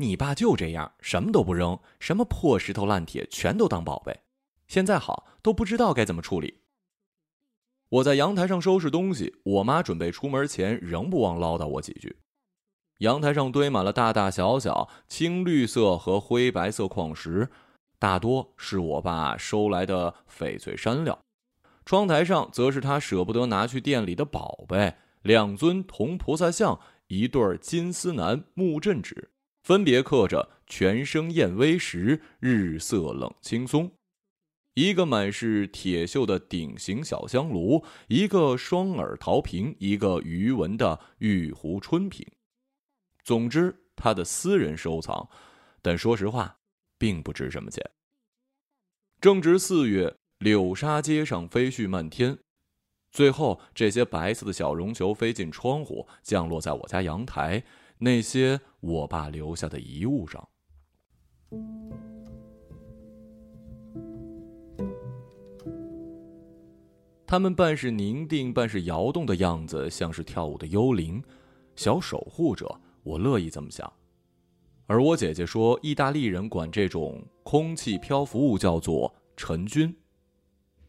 你爸就这样，什么都不扔，什么破石头烂铁全都当宝贝。现在好，都不知道该怎么处理。我在阳台上收拾东西，我妈准备出门前仍不忘唠叨我几句。阳台上堆满了大大小小青绿色和灰白色矿石，大多是我爸收来的翡翠山料。窗台上则是他舍不得拿去店里的宝贝：两尊铜菩萨像，一对金丝楠木镇纸。分别刻着“全生燕微时，日色冷青松”，一个满是铁锈的鼎形小香炉，一个双耳陶瓶，一个鱼纹的玉壶春瓶。总之，他的私人收藏，但说实话，并不值什么钱。正值四月，柳沙街上飞絮漫天，最后这些白色的小绒球飞进窗户，降落在我家阳台。那些我爸留下的遗物上，他们半是凝定，半是摇动的样子，像是跳舞的幽灵，小守护者。我乐意这么想。而我姐姐说，意大利人管这种空气漂浮物叫做尘菌。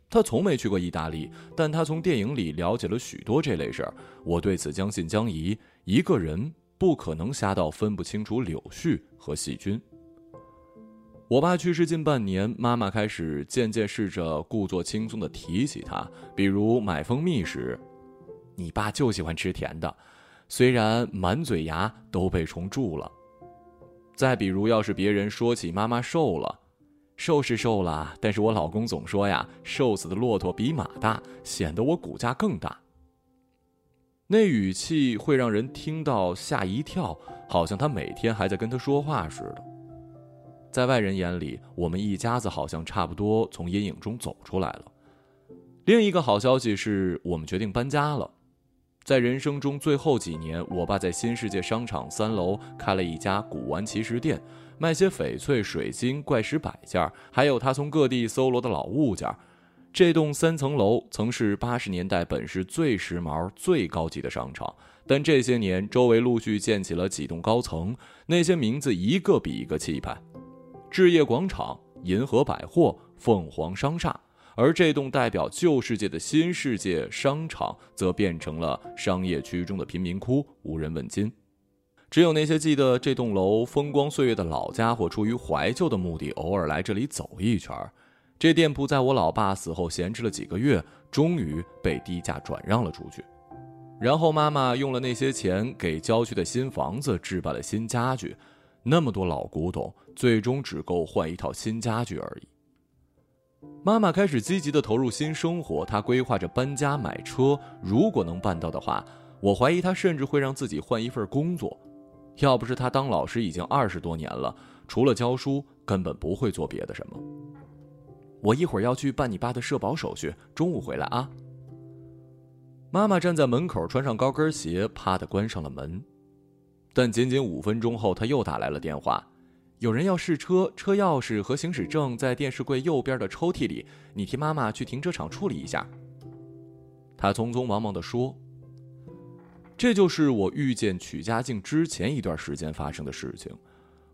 她从没去过意大利，但她从电影里了解了许多这类事儿。我对此将信将疑。一个人。不可能瞎到分不清楚柳絮和细菌。我爸去世近半年，妈妈开始渐渐试着故作轻松的提起他，比如买蜂蜜时，你爸就喜欢吃甜的，虽然满嘴牙都被虫蛀了。再比如，要是别人说起妈妈瘦了，瘦是瘦了，但是我老公总说呀，瘦死的骆驼比马大，显得我骨架更大。那语气会让人听到吓一跳，好像他每天还在跟他说话似的。在外人眼里，我们一家子好像差不多从阴影中走出来了。另一个好消息是我们决定搬家了。在人生中最后几年，我爸在新世界商场三楼开了一家古玩奇石店，卖些翡翠、水晶、怪石摆件，还有他从各地搜罗的老物件。这栋三层楼曾是八十年代本市最时髦、最高级的商场，但这些年周围陆续建起了几栋高层，那些名字一个比一个气派：置业广场、银河百货、凤凰商厦。而这栋代表旧世界的新世界商场，则变成了商业区中的贫民窟，无人问津。只有那些记得这栋楼风光岁月的老家伙，出于怀旧的目的，偶尔来这里走一圈儿。这店铺在我老爸死后闲置了几个月，终于被低价转让了出去。然后妈妈用了那些钱给郊区的新房子置办了新家具，那么多老古董，最终只够换一套新家具而已。妈妈开始积极的投入新生活，她规划着搬家买车，如果能办到的话，我怀疑她甚至会让自己换一份工作。要不是她当老师已经二十多年了，除了教书，根本不会做别的什么。我一会儿要去办你爸的社保手续，中午回来啊。妈妈站在门口，穿上高跟鞋，啪的关上了门。但仅仅五分钟后，她又打来了电话，有人要试车，车钥匙和行驶证在电视柜右边的抽屉里，你替妈妈去停车场处理一下。她匆匆忙忙地说：“这就是我遇见曲家静之前一段时间发生的事情。”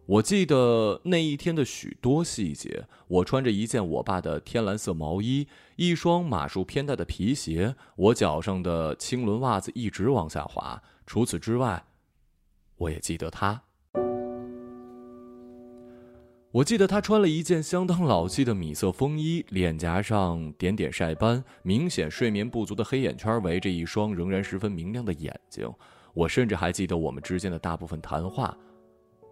我记得那一天的许多细节。我穿着一件我爸的天蓝色毛衣，一双码数偏大的皮鞋，我脚上的青纶袜子一直往下滑。除此之外，我也记得他。我记得他穿了一件相当老气的米色风衣，脸颊上点点晒斑，明显睡眠不足的黑眼圈围着一双仍然十分明亮的眼睛。我甚至还记得我们之间的大部分谈话。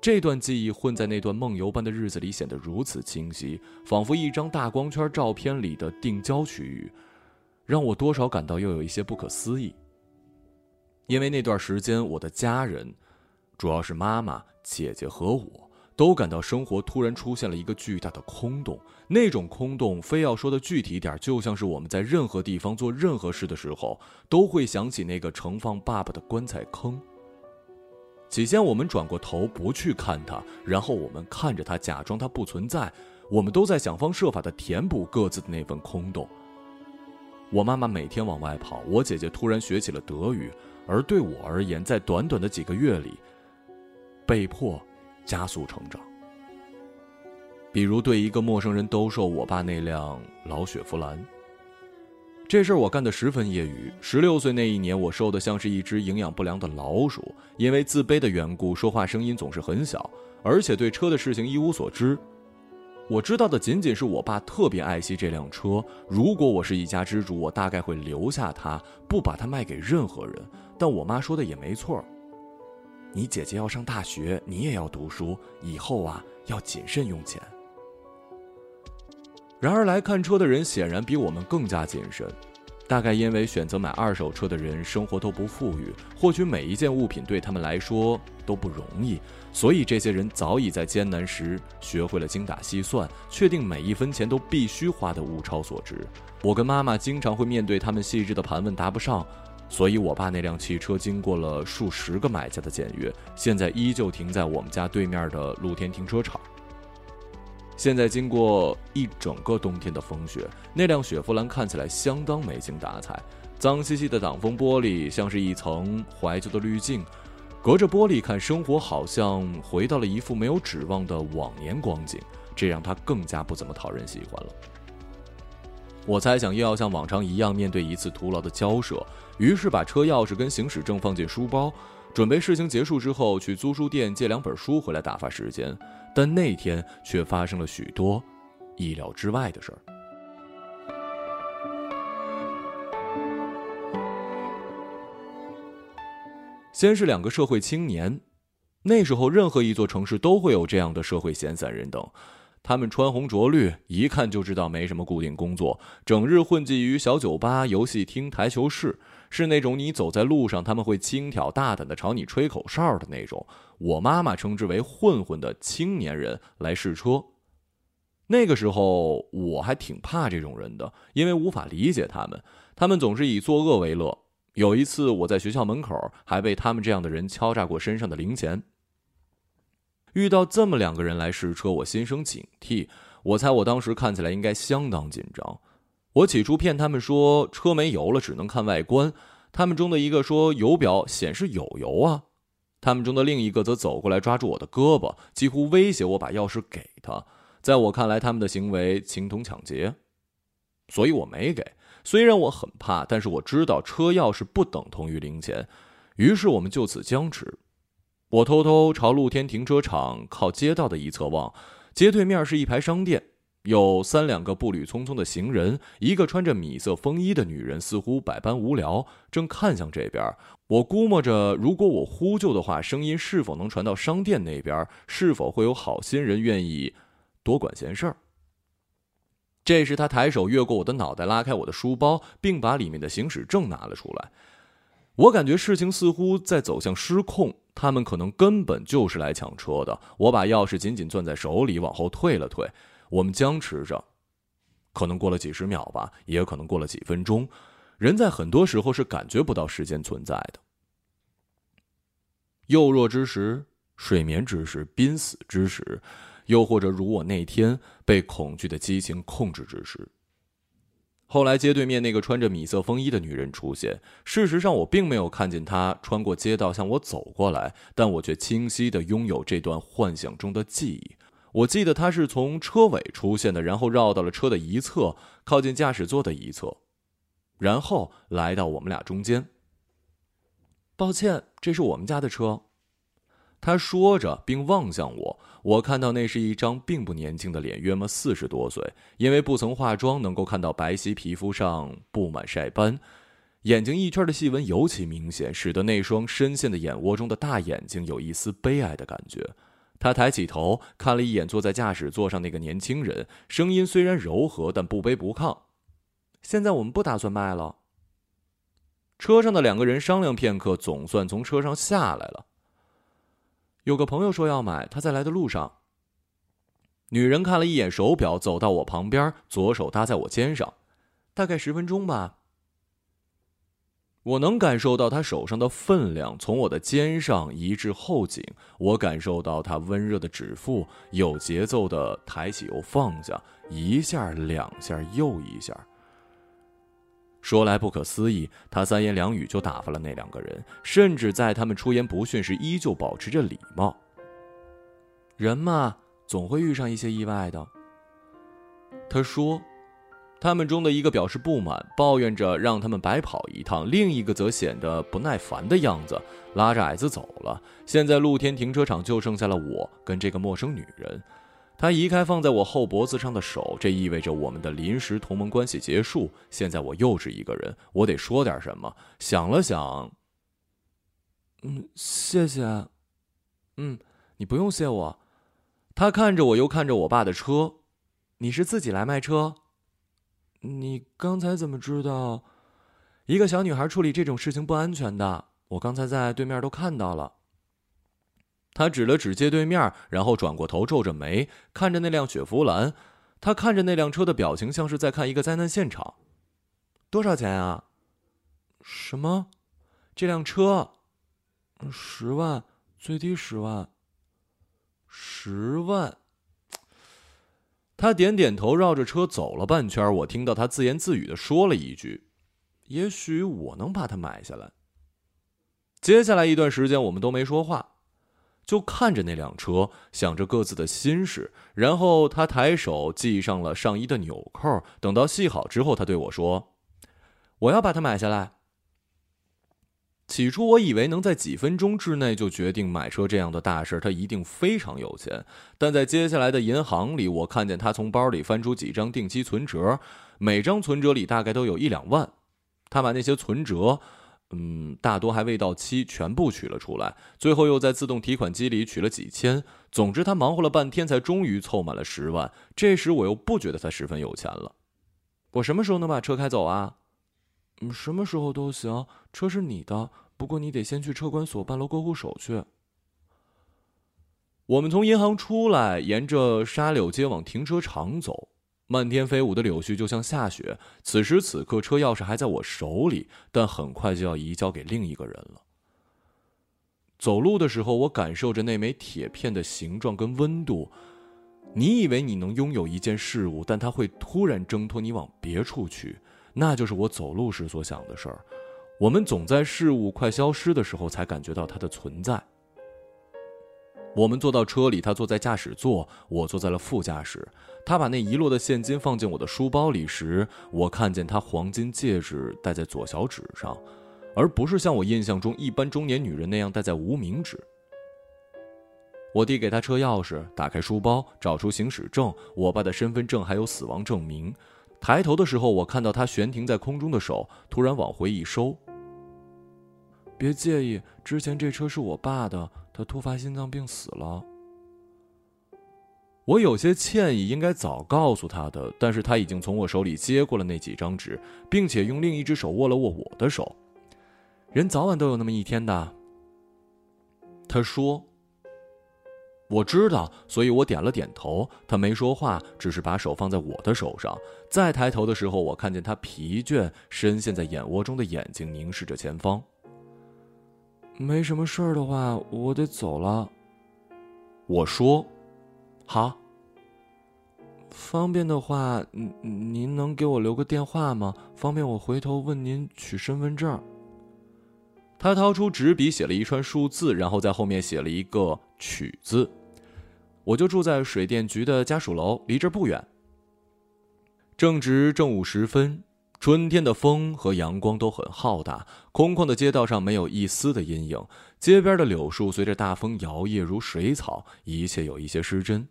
这段记忆混在那段梦游般的日子里，显得如此清晰，仿佛一张大光圈照片里的定焦区域，让我多少感到又有一些不可思议。因为那段时间，我的家人，主要是妈妈、姐姐和我，都感到生活突然出现了一个巨大的空洞。那种空洞，非要说的具体点，就像是我们在任何地方做任何事的时候，都会想起那个盛放爸爸的棺材坑。起先，我们转过头不去看他，然后我们看着他，假装他不存在。我们都在想方设法的填补各自的那份空洞。我妈妈每天往外跑，我姐姐突然学起了德语，而对我而言，在短短的几个月里，被迫加速成长。比如对一个陌生人兜售我爸那辆老雪佛兰，这事儿我干得十分业余。十六岁那一年，我瘦得像是一只营养不良的老鼠，因为自卑的缘故，说话声音总是很小，而且对车的事情一无所知。我知道的仅仅是我爸特别爱惜这辆车，如果我是一家之主，我大概会留下它，不把它卖给任何人。但我妈说的也没错，你姐姐要上大学，你也要读书，以后啊要谨慎用钱。然而来看车的人显然比我们更加谨慎，大概因为选择买二手车的人生活都不富裕，或许每一件物品对他们来说都不容易，所以这些人早已在艰难时学会了精打细算，确定每一分钱都必须花得物超所值。我跟妈妈经常会面对他们细致的盘问答不上，所以我爸那辆汽车经过了数十个买家的检阅，现在依旧停在我们家对面的露天停车场。现在经过一整个冬天的风雪，那辆雪佛兰看起来相当没精打采，脏兮兮的挡风玻璃像是一层怀旧的滤镜，隔着玻璃看生活，好像回到了一副没有指望的往年光景，这让他更加不怎么讨人喜欢了。我猜想又要像往常一样面对一次徒劳的交涉，于是把车钥匙跟行驶证放进书包，准备事情结束之后去租书店借两本书回来打发时间。但那天却发生了许多意料之外的事儿。先是两个社会青年，那时候任何一座城市都会有这样的社会闲散人等，他们穿红着绿，一看就知道没什么固定工作，整日混迹于小酒吧、游戏厅、台球室。是那种你走在路上，他们会轻佻大胆的朝你吹口哨的那种。我妈妈称之为混混的青年人来试车。那个时候我还挺怕这种人的，因为无法理解他们。他们总是以作恶为乐。有一次我在学校门口还被他们这样的人敲诈过身上的零钱。遇到这么两个人来试车，我心生警惕。我猜我当时看起来应该相当紧张。我起初骗他们说车没油了，只能看外观。他们中的一个说油表显示有油啊。他们中的另一个则走过来抓住我的胳膊，几乎威胁我把钥匙给他。在我看来，他们的行为情同抢劫，所以我没给。虽然我很怕，但是我知道车钥匙不等同于零钱。于是我们就此僵持。我偷偷朝露天停车场靠街道的一侧望，街对面是一排商店。有三两个步履匆匆的行人，一个穿着米色风衣的女人似乎百般无聊，正看向这边。我估摸着，如果我呼救的话，声音是否能传到商店那边？是否会有好心人愿意多管闲事儿？这时，他抬手越过我的脑袋，拉开我的书包，并把里面的行驶证拿了出来。我感觉事情似乎在走向失控，他们可能根本就是来抢车的。我把钥匙紧紧攥在手里，往后退了退。我们僵持着，可能过了几十秒吧，也可能过了几分钟。人在很多时候是感觉不到时间存在的。幼弱之时、睡眠之时、濒死之时，又或者如我那天被恐惧的激情控制之时。后来街对面那个穿着米色风衣的女人出现，事实上我并没有看见她穿过街道向我走过来，但我却清晰的拥有这段幻想中的记忆。我记得他是从车尾出现的，然后绕到了车的一侧，靠近驾驶座的一侧，然后来到我们俩中间。抱歉，这是我们家的车。他说着，并望向我。我看到那是一张并不年轻的脸，约莫四十多岁，因为不曾化妆，能够看到白皙皮肤上布满晒斑，眼睛一圈的细纹尤其明显，使得那双深陷的眼窝中的大眼睛有一丝悲哀的感觉。他抬起头，看了一眼坐在驾驶座上那个年轻人，声音虽然柔和，但不卑不亢。现在我们不打算卖了。车上的两个人商量片刻，总算从车上下来了。有个朋友说要买，他在来的路上。女人看了一眼手表，走到我旁边，左手搭在我肩上，大概十分钟吧。我能感受到他手上的分量，从我的肩上移至后颈。我感受到他温热的指腹，有节奏的抬起又放下，一下、两下又一下。说来不可思议，他三言两语就打发了那两个人，甚至在他们出言不逊时，依旧保持着礼貌。人嘛，总会遇上一些意外的。他说。他们中的一个表示不满，抱怨着让他们白跑一趟；另一个则显得不耐烦的样子，拉着矮子走了。现在露天停车场就剩下了我跟这个陌生女人。他移开放在我后脖子上的手，这意味着我们的临时同盟关系结束。现在我又是一个人，我得说点什么。想了想，嗯，谢谢。嗯，你不用谢我。他看着我，又看着我爸的车。你是自己来卖车？你刚才怎么知道？一个小女孩处理这种事情不安全的。我刚才在对面都看到了。他指了指街对面，然后转过头，皱着眉看着那辆雪佛兰。他看着那辆车的表情，像是在看一个灾难现场。多少钱啊？什么？这辆车？十万，最低十万。十万。他点点头，绕着车走了半圈。我听到他自言自语的说了一句：“也许我能把它买下来。”接下来一段时间，我们都没说话，就看着那辆车，想着各自的心事。然后他抬手系上了上衣的纽扣。等到系好之后，他对我说：“我要把它买下来。”起初我以为能在几分钟之内就决定买车这样的大事，他一定非常有钱。但在接下来的银行里，我看见他从包里翻出几张定期存折，每张存折里大概都有一两万。他把那些存折，嗯，大多还未到期，全部取了出来，最后又在自动提款机里取了几千。总之，他忙活了半天，才终于凑满了十万。这时我又不觉得他十分有钱了。我什么时候能把车开走啊？嗯，什么时候都行，车是你的，不过你得先去车管所办了过户手续。我们从银行出来，沿着沙柳街往停车场走，漫天飞舞的柳絮就像下雪。此时此刻，车钥匙还在我手里，但很快就要移交给另一个人了。走路的时候，我感受着那枚铁片的形状跟温度。你以为你能拥有一件事物，但它会突然挣脱你往别处去。那就是我走路时所想的事儿。我们总在事物快消失的时候才感觉到它的存在。我们坐到车里，他坐在驾驶座，我坐在了副驾驶。他把那遗落的现金放进我的书包里时，我看见他黄金戒指戴在左小指上，而不是像我印象中一般中年女人那样戴在无名指。我递给他车钥匙，打开书包，找出行驶证、我爸的身份证还有死亡证明。抬头的时候，我看到他悬停在空中的手突然往回一收。别介意，之前这车是我爸的，他突发心脏病死了。我有些歉意，应该早告诉他的，但是他已经从我手里接过了那几张纸，并且用另一只手握了握我的手。人早晚都有那么一天的。他说。我知道，所以我点了点头。他没说话，只是把手放在我的手上。再抬头的时候，我看见他疲倦、深陷在眼窝中的眼睛凝视着前方。没什么事儿的话，我得走了。我说：“好。”方便的话，您能给我留个电话吗？方便我回头问您取身份证。他掏出纸笔，写了一串数字，然后在后面写了一个“取”字。我就住在水电局的家属楼，离这儿不远。正值正午时分，春天的风和阳光都很浩大，空旷的街道上没有一丝的阴影，街边的柳树随着大风摇曳如水草，一切有一些失真。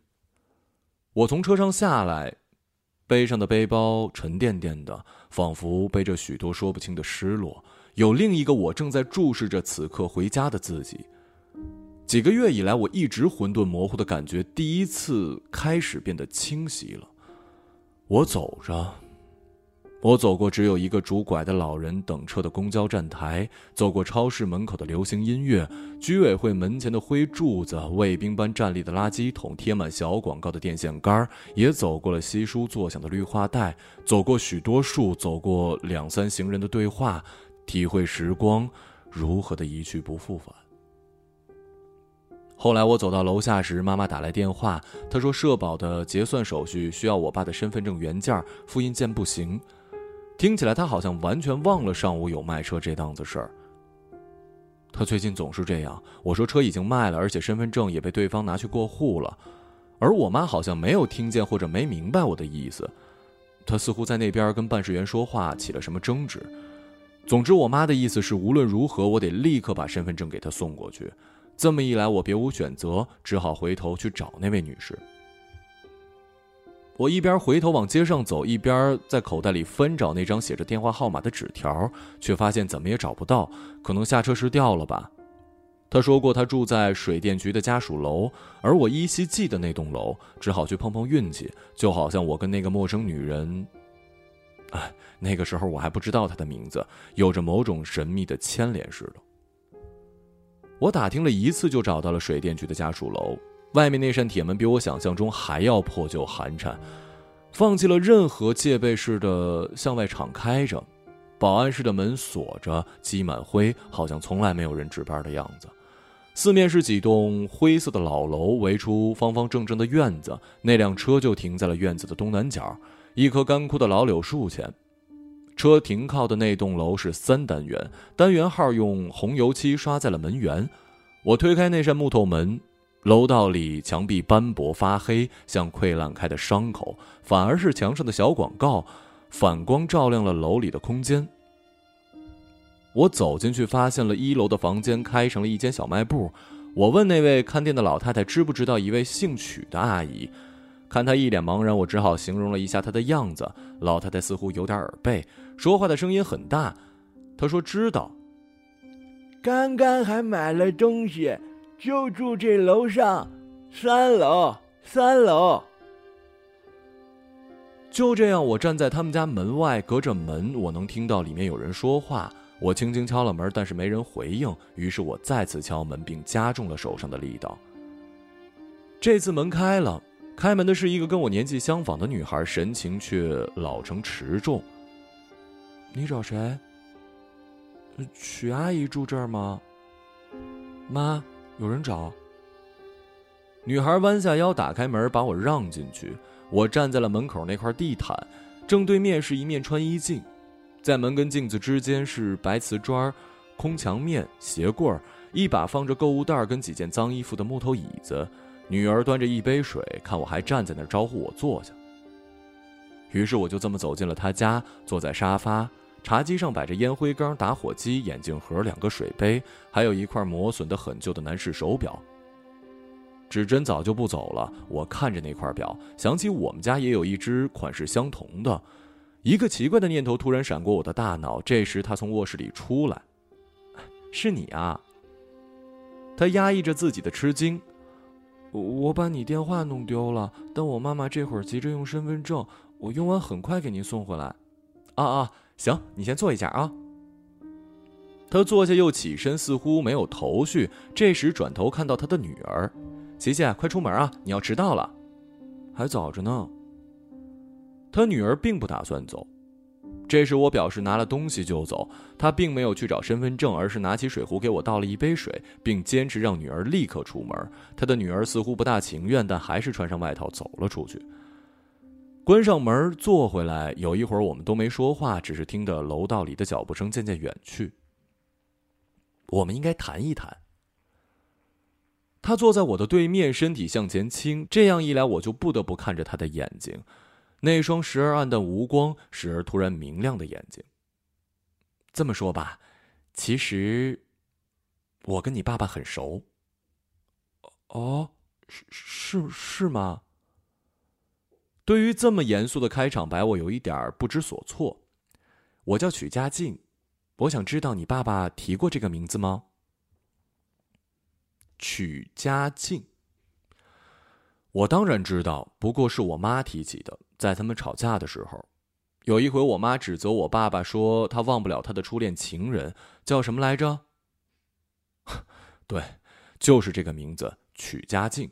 我从车上下来，背上的背包沉甸甸的，仿佛背着许多说不清的失落。有另一个我正在注视着此刻回家的自己。几个月以来，我一直混沌模糊的感觉，第一次开始变得清晰了。我走着，我走过只有一个拄拐的老人等车的公交站台，走过超市门口的流行音乐，居委会门前的灰柱子，卫兵般站立的垃圾桶，贴满小广告的电线杆，也走过了稀疏作响的绿化带，走过许多树，走过两三行人的对话。体会时光如何的一去不复返。后来我走到楼下时，妈妈打来电话，她说社保的结算手续需要我爸的身份证原件，复印件不行。听起来她好像完全忘了上午有卖车这档子事儿。她最近总是这样。我说车已经卖了，而且身份证也被对方拿去过户了，而我妈好像没有听见或者没明白我的意思。她似乎在那边跟办事员说话，起了什么争执。总之，我妈的意思是，无论如何，我得立刻把身份证给她送过去。这么一来，我别无选择，只好回头去找那位女士。我一边回头往街上走，一边在口袋里翻找那张写着电话号码的纸条，却发现怎么也找不到，可能下车时掉了吧。他说过他住在水电局的家属楼，而我依稀记得那栋楼，只好去碰碰运气，就好像我跟那个陌生女人，哎，那个时候我还不知道他的名字，有着某种神秘的牵连似的。我打听了一次，就找到了水电局的家属楼。外面那扇铁门比我想象中还要破旧寒碜，放弃了任何戒备似的向外敞开着，保安室的门锁着，积满灰，好像从来没有人值班的样子。四面是几栋灰色的老楼，围出方方正正的院子。那辆车就停在了院子的东南角，一棵干枯的老柳树前。车停靠的那栋楼是三单元，单元号用红油漆刷在了门缘。我推开那扇木头门。楼道里墙壁斑驳发黑，像溃烂开的伤口，反而是墙上的小广告，反光照亮了楼里的空间。我走进去，发现了一楼的房间开成了一间小卖部。我问那位看店的老太太知不知道一位姓曲的阿姨，看她一脸茫然，我只好形容了一下她的样子。老太太似乎有点耳背，说话的声音很大。她说知道，刚刚还买了东西。就住这楼上，三楼，三楼。就这样，我站在他们家门外，隔着门，我能听到里面有人说话。我轻轻敲了门，但是没人回应。于是我再次敲门，并加重了手上的力道。这次门开了，开门的是一个跟我年纪相仿的女孩，神情却老成持重。你找谁？曲阿姨住这儿吗？妈。有人找。女孩弯下腰，打开门，把我让进去。我站在了门口那块地毯，正对面是一面穿衣镜，在门跟镜子之间是白瓷砖、空墙面、鞋柜一把放着购物袋跟几件脏衣服的木头椅子。女儿端着一杯水，看我还站在那儿，招呼我坐下。于是我就这么走进了她家，坐在沙发。茶几上摆着烟灰缸、打火机、眼镜盒、两个水杯，还有一块磨损的很旧的男士手表。指针早就不走了。我看着那块表，想起我们家也有一只款式相同的，一个奇怪的念头突然闪过我的大脑。这时，他从卧室里出来，是你啊。他压抑着自己的吃惊，我把你电话弄丢了，但我妈妈这会儿急着用身份证，我用完很快给您送回来。啊啊！行，你先坐一下啊。他坐下又起身，似乎没有头绪。这时转头看到他的女儿，琪琪，快出门啊！你要迟到了，还早着呢。他女儿并不打算走。这时我表示拿了东西就走。他并没有去找身份证，而是拿起水壶给我倒了一杯水，并坚持让女儿立刻出门。他的女儿似乎不大情愿，但还是穿上外套走了出去。关上门，坐回来。有一会儿，我们都没说话，只是听着楼道里的脚步声渐渐远去。我们应该谈一谈。他坐在我的对面，身体向前倾，这样一来，我就不得不看着他的眼睛，那双时而暗淡无光，时而突然明亮的眼睛。这么说吧，其实我跟你爸爸很熟。哦，是是是吗？对于这么严肃的开场白，我有一点不知所措。我叫曲家静，我想知道你爸爸提过这个名字吗？曲家静，我当然知道，不过是我妈提起的。在他们吵架的时候，有一回我妈指责我爸爸说他忘不了他的初恋情人叫什么来着？对，就是这个名字，曲家静。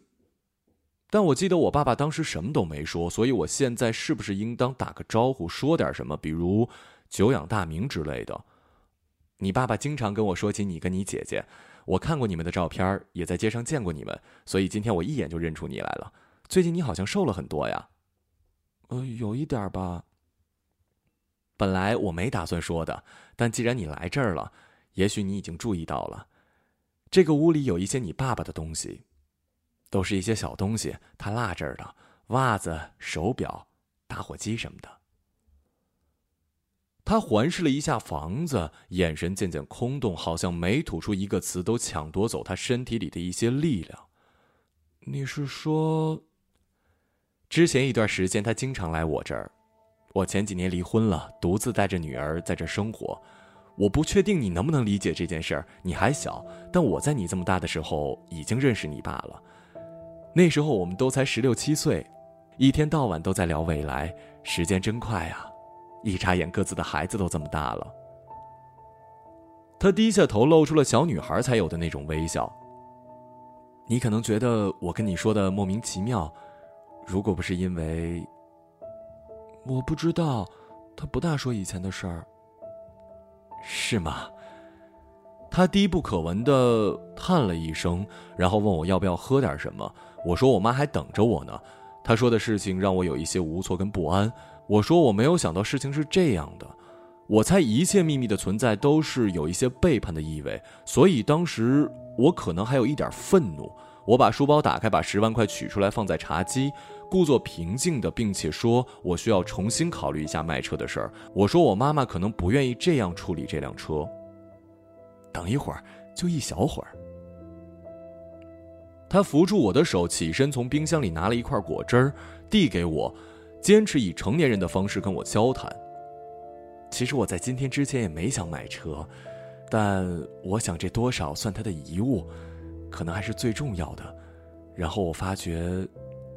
但我记得我爸爸当时什么都没说，所以我现在是不是应当打个招呼，说点什么，比如“久仰大名”之类的？你爸爸经常跟我说起你跟你姐姐，我看过你们的照片，也在街上见过你们，所以今天我一眼就认出你来了。最近你好像瘦了很多呀？呃，有一点吧。本来我没打算说的，但既然你来这儿了，也许你已经注意到了，这个屋里有一些你爸爸的东西，都是一些小东西，他落这儿的袜子、手表、打火机什么的。他环视了一下房子，眼神渐渐空洞，好像每吐出一个词都抢夺走他身体里的一些力量。你是说，之前一段时间他经常来我这儿？我前几年离婚了，独自带着女儿在这生活。我不确定你能不能理解这件事儿，你还小，但我在你这么大的时候已经认识你爸了。那时候我们都才十六七岁，一天到晚都在聊未来，时间真快啊！一眨眼，各自的孩子都这么大了。他低下头，露出了小女孩才有的那种微笑。你可能觉得我跟你说的莫名其妙，如果不是因为……我不知道，他不大说以前的事儿。是吗？他低不可闻的叹了一声，然后问我要不要喝点什么。我说我妈还等着我呢。他说的事情让我有一些无措跟不安。我说我没有想到事情是这样的，我猜一切秘密的存在都是有一些背叛的意味，所以当时我可能还有一点愤怒。我把书包打开，把十万块取出来放在茶几，故作平静的，并且说我需要重新考虑一下卖车的事儿。我说我妈妈可能不愿意这样处理这辆车。等一会儿，就一小会儿。他扶住我的手，起身从冰箱里拿了一块果汁儿，递给我，坚持以成年人的方式跟我交谈。其实我在今天之前也没想买车，但我想这多少算他的遗物。可能还是最重要的。然后我发觉，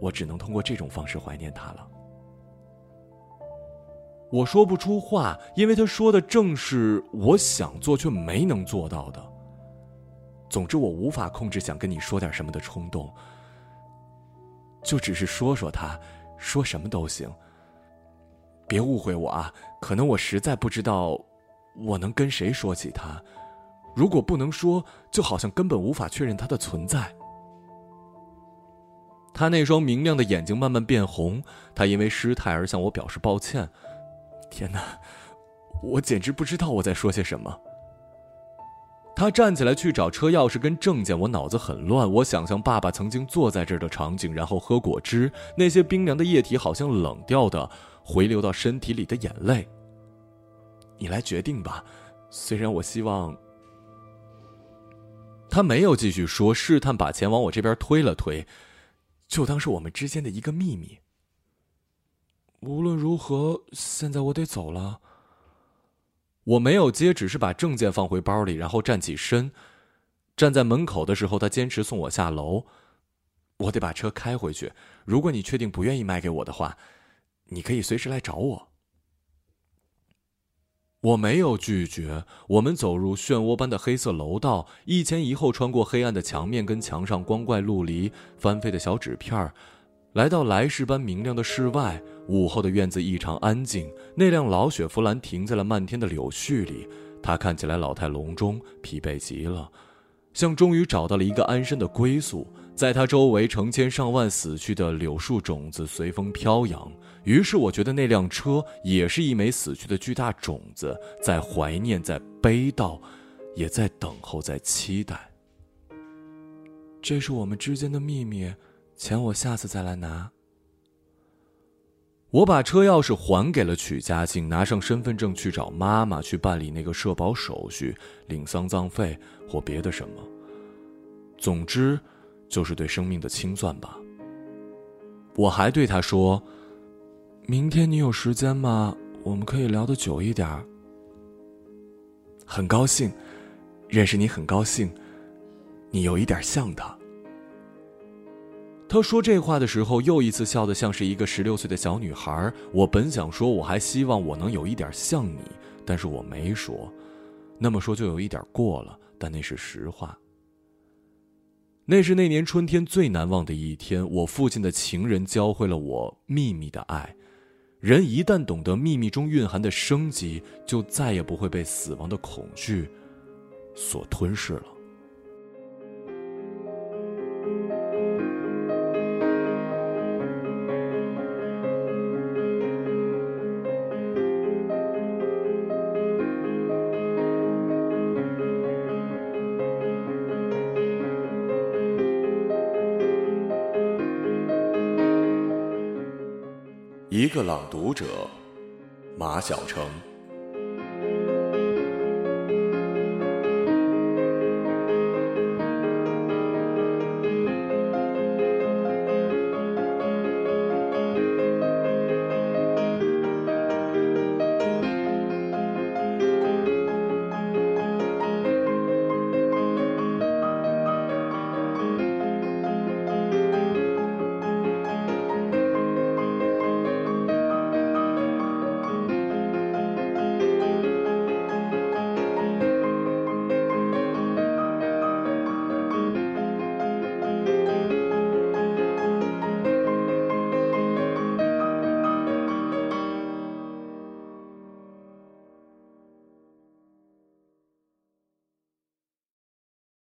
我只能通过这种方式怀念他了。我说不出话，因为他说的正是我想做却没能做到的。总之，我无法控制想跟你说点什么的冲动。就只是说说他，说什么都行。别误会我啊，可能我实在不知道，我能跟谁说起他。如果不能说，就好像根本无法确认它的存在。他那双明亮的眼睛慢慢变红，他因为失态而向我表示抱歉。天哪，我简直不知道我在说些什么。他站起来去找车钥匙跟证件，我脑子很乱。我想象爸爸曾经坐在这儿的场景，然后喝果汁，那些冰凉的液体好像冷掉的，回流到身体里的眼泪。你来决定吧，虽然我希望。他没有继续说，试探把钱往我这边推了推，就当是我们之间的一个秘密。无论如何，现在我得走了。我没有接，只是把证件放回包里，然后站起身。站在门口的时候，他坚持送我下楼。我得把车开回去。如果你确定不愿意卖给我的话，你可以随时来找我。我没有拒绝。我们走入漩涡般的黑色楼道，一前一后穿过黑暗的墙面跟墙上光怪陆离、翻飞的小纸片儿来到来世般明亮的室外。午后的院子异常安静。那辆老雪佛兰停在了漫天的柳絮里，它看起来老态龙钟，疲惫极了，像终于找到了一个安身的归宿。在它周围，成千上万死去的柳树种子随风飘扬。于是我觉得那辆车也是一枚死去的巨大种子，在怀念，在悲悼，也在等候，在期待。这是我们之间的秘密，钱我下次再来拿。我把车钥匙还给了曲家庆，拿上身份证去找妈妈，去办理那个社保手续，领丧葬费或别的什么。总之，就是对生命的清算吧。我还对他说。明天你有时间吗？我们可以聊得久一点。很高兴认识你，很高兴，你有一点像他。他说这话的时候，又一次笑得像是一个十六岁的小女孩。我本想说，我还希望我能有一点像你，但是我没说。那么说就有一点过了，但那是实话。那是那年春天最难忘的一天，我父亲的情人教会了我秘密的爱。人一旦懂得秘密中蕴含的生机，就再也不会被死亡的恐惧所吞噬了。个朗读者，马晓成。